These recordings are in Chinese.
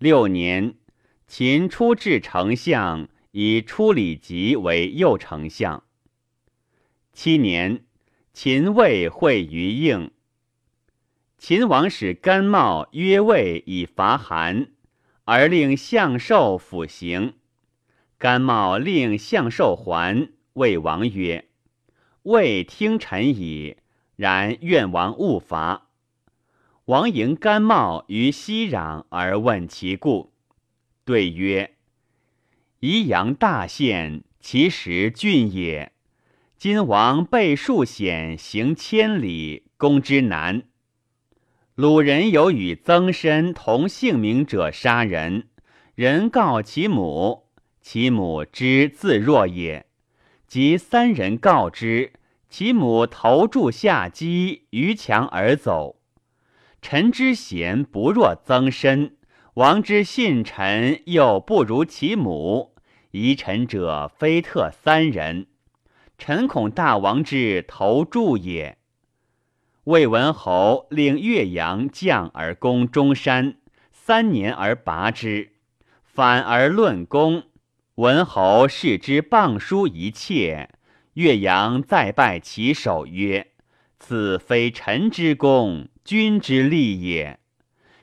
六年，秦初至丞相，以出李吉为右丞相。七年，秦魏会于应。秦王使甘茂约魏以伐韩，而令相寿辅行。甘茂令相寿还，魏王曰：“魏听臣矣，然愿王勿伐。”王迎甘茂于西壤而问其故，对曰：“宜阳大县，其实郡也。今王背数险，行千里，攻之难。”鲁人有与曾参同姓名者杀人，人告其母，其母知自若也。及三人告之，其母头柱下击，于墙而走。臣之贤不若曾参，王之信臣又不如其母。疑臣者非特三人，臣恐大王之头柱也。魏文侯令岳阳将而攻中山，三年而拔之，反而论功。文侯视之谤书一切，岳阳再拜其首曰：“此非臣之功，君之利也。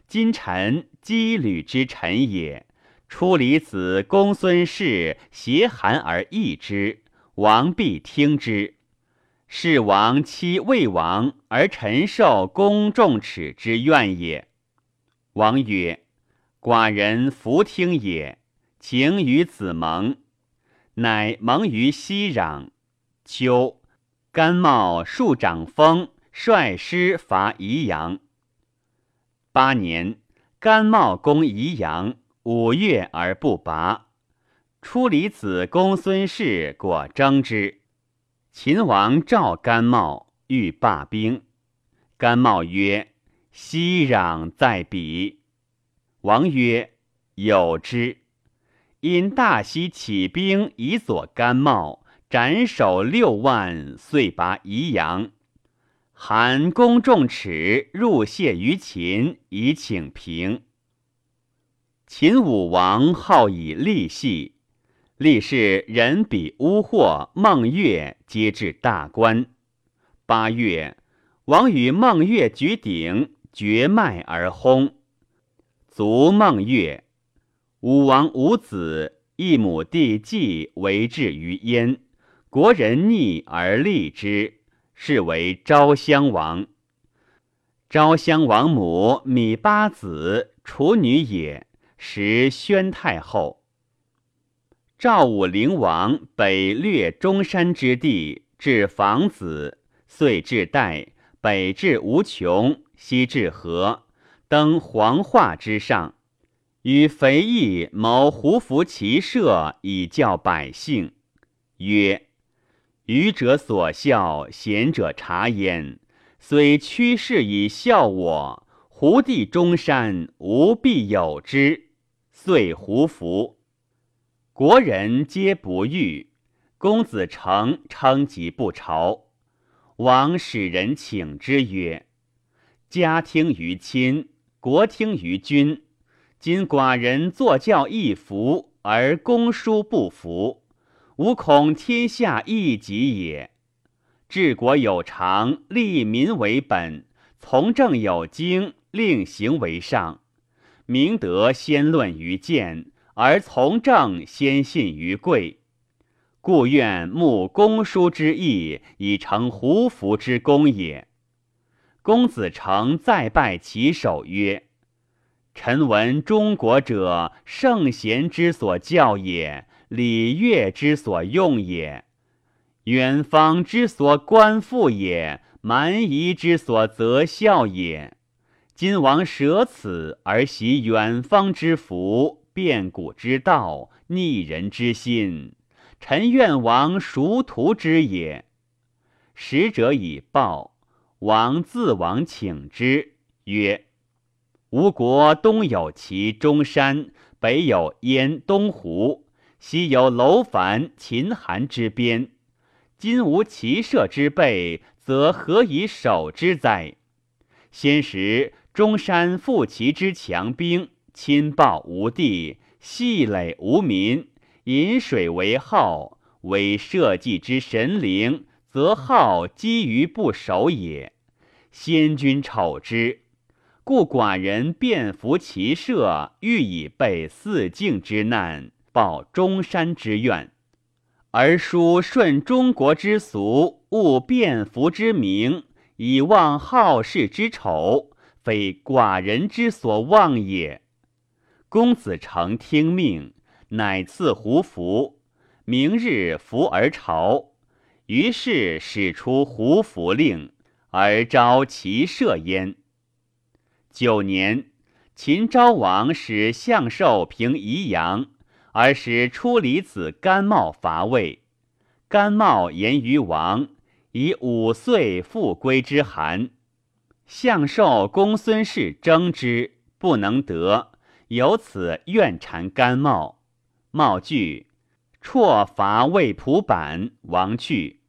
今臣羁旅之臣也，出离子公孙氏挟韩而议之，王必听之。”是王欺魏王，而臣受公众耻之怨也。王曰：“寡人弗听也。请与子盟。”乃盟于西壤。秋，甘茂数长风，率师伐宜阳。八年，甘茂攻宜阳，五月而不拔。出离子公孙氏果争之。秦王召甘茂，欲罢兵。甘茂曰：“西壤在彼。”王曰：“有之。”因大西起兵以佐甘茂，斩首六万，遂拔宜阳。韩公仲耻入谢于秦，以请平。秦武王好以利系。历世人比乌获、孟月皆至大官。八月，王与孟月举鼎，绝脉而薨。卒孟月。武王无子，一母弟季为质于燕。国人逆而立之，是为昭襄王。昭襄王母芈八子，处女也，时宣太后。赵武灵王北略中山之地，至房子，遂至代，北至无穷，西至河，登黄化之上，与肥义谋胡服骑射，以教百姓。曰：愚者所笑，贤者察焉。虽屈士以笑我，胡地中山无必有之。遂胡服。国人皆不欲，公子成称疾不朝。王使人请之曰：“家听于亲，国听于君。今寡人坐教一服，而公叔不服，吾恐天下异己也。治国有常，利民为本；从政有经，令行为上。明德先论于见。”而从政先信于贵，故愿慕公叔之意，以成胡服之功也。公子成再拜其首曰：“臣闻中国者，圣贤之所教也，礼乐之所用也，远方之所观复也，蛮夷之所择孝也。今王舍此而习远方之福。”变古之道，逆人之心，臣愿王熟图之也。使者以报，王自往请之，曰：“吴国东有其中山，北有燕东湖，西有楼烦、秦韩之边。今无骑射之备，则何以守之哉？先时中山复其之强兵。”亲报无地，系垒无民，饮水为号，为社稷之神灵，则号积于不守也。先君丑之，故寡人便服骑射，欲以备四境之难，报中山之愿。而书顺中国之俗，务便服之名，以忘好事之丑，非寡人之所望也。公子成听命，乃赐胡服。明日服而朝，于是使出胡服令，而招其射焉。九年，秦昭王使相寿平宜阳，而使出离子甘茂伐魏。甘茂言于王，以五岁复归之函。相寿公孙氏争之，不能得。由此怨谗甘茂，茂惧，辍伐魏蒲坂，王去。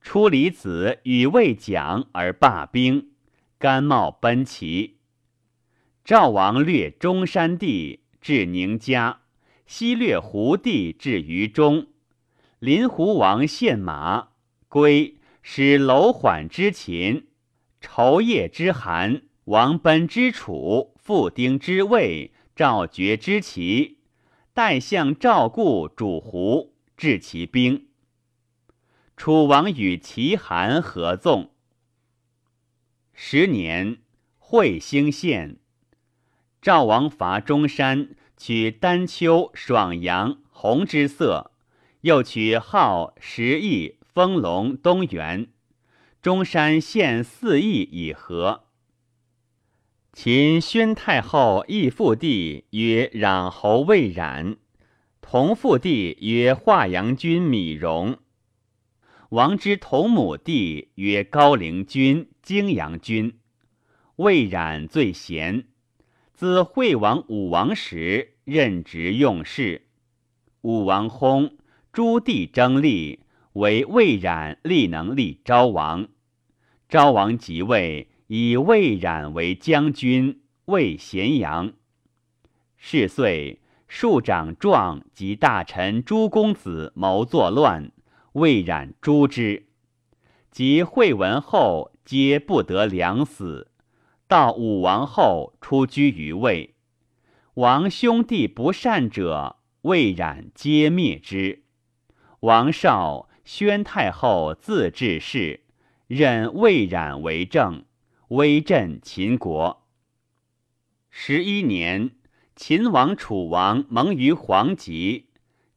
出离子与魏讲而罢兵，甘茂奔齐。赵王略中山地，至宁家，西略胡地，至于中。临胡王献马，归使楼缓之秦，仇夜之韩，王奔之楚，复丁之魏。赵绝之齐，代相赵固主胡，治其兵。楚王与齐韩合纵。十年，会兴县。赵王伐中山，取丹丘、爽阳、红之色，又取号、石邑、丰隆、东原。中山县四邑以和。秦宣太后义父弟曰攘侯魏冉，同父弟曰华阳君米荣。王之同母弟曰高陵君荆阳君。魏冉最贤，自惠王武王时任职用事。武王薨，诸弟争立，为魏冉立能立昭王。昭王即位。以魏冉为将军，魏咸阳。是岁，庶长壮及大臣诸公子谋作乱，魏冉诛之。及惠文后，皆不得良死。到武王后，出居于魏。王兄弟不善者，魏冉皆灭之。王少，宣太后自治事，任魏冉为政。威震秦国。十一年，秦王楚王蒙于黄极，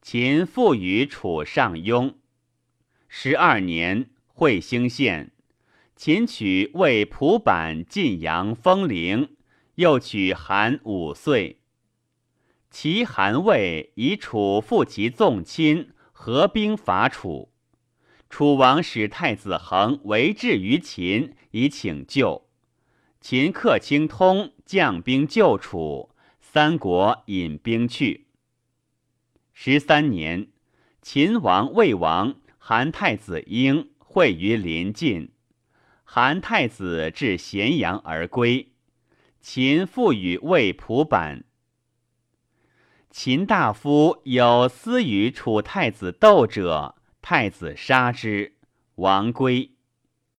秦复于楚上庸。十二年，会兴县，秦取魏蒲坂、晋阳、封陵，又取韩五岁。齐、韩、魏以楚复其纵亲，合兵伐楚。楚王使太子恒为质于秦，以请救。秦克清通，将兵救楚，三国引兵去。十三年，秦王、魏王、韩太子婴会于临晋。韩太子至咸阳而归。秦复与魏蒲坂。秦大夫有私与楚太子斗者。太子杀之，王归。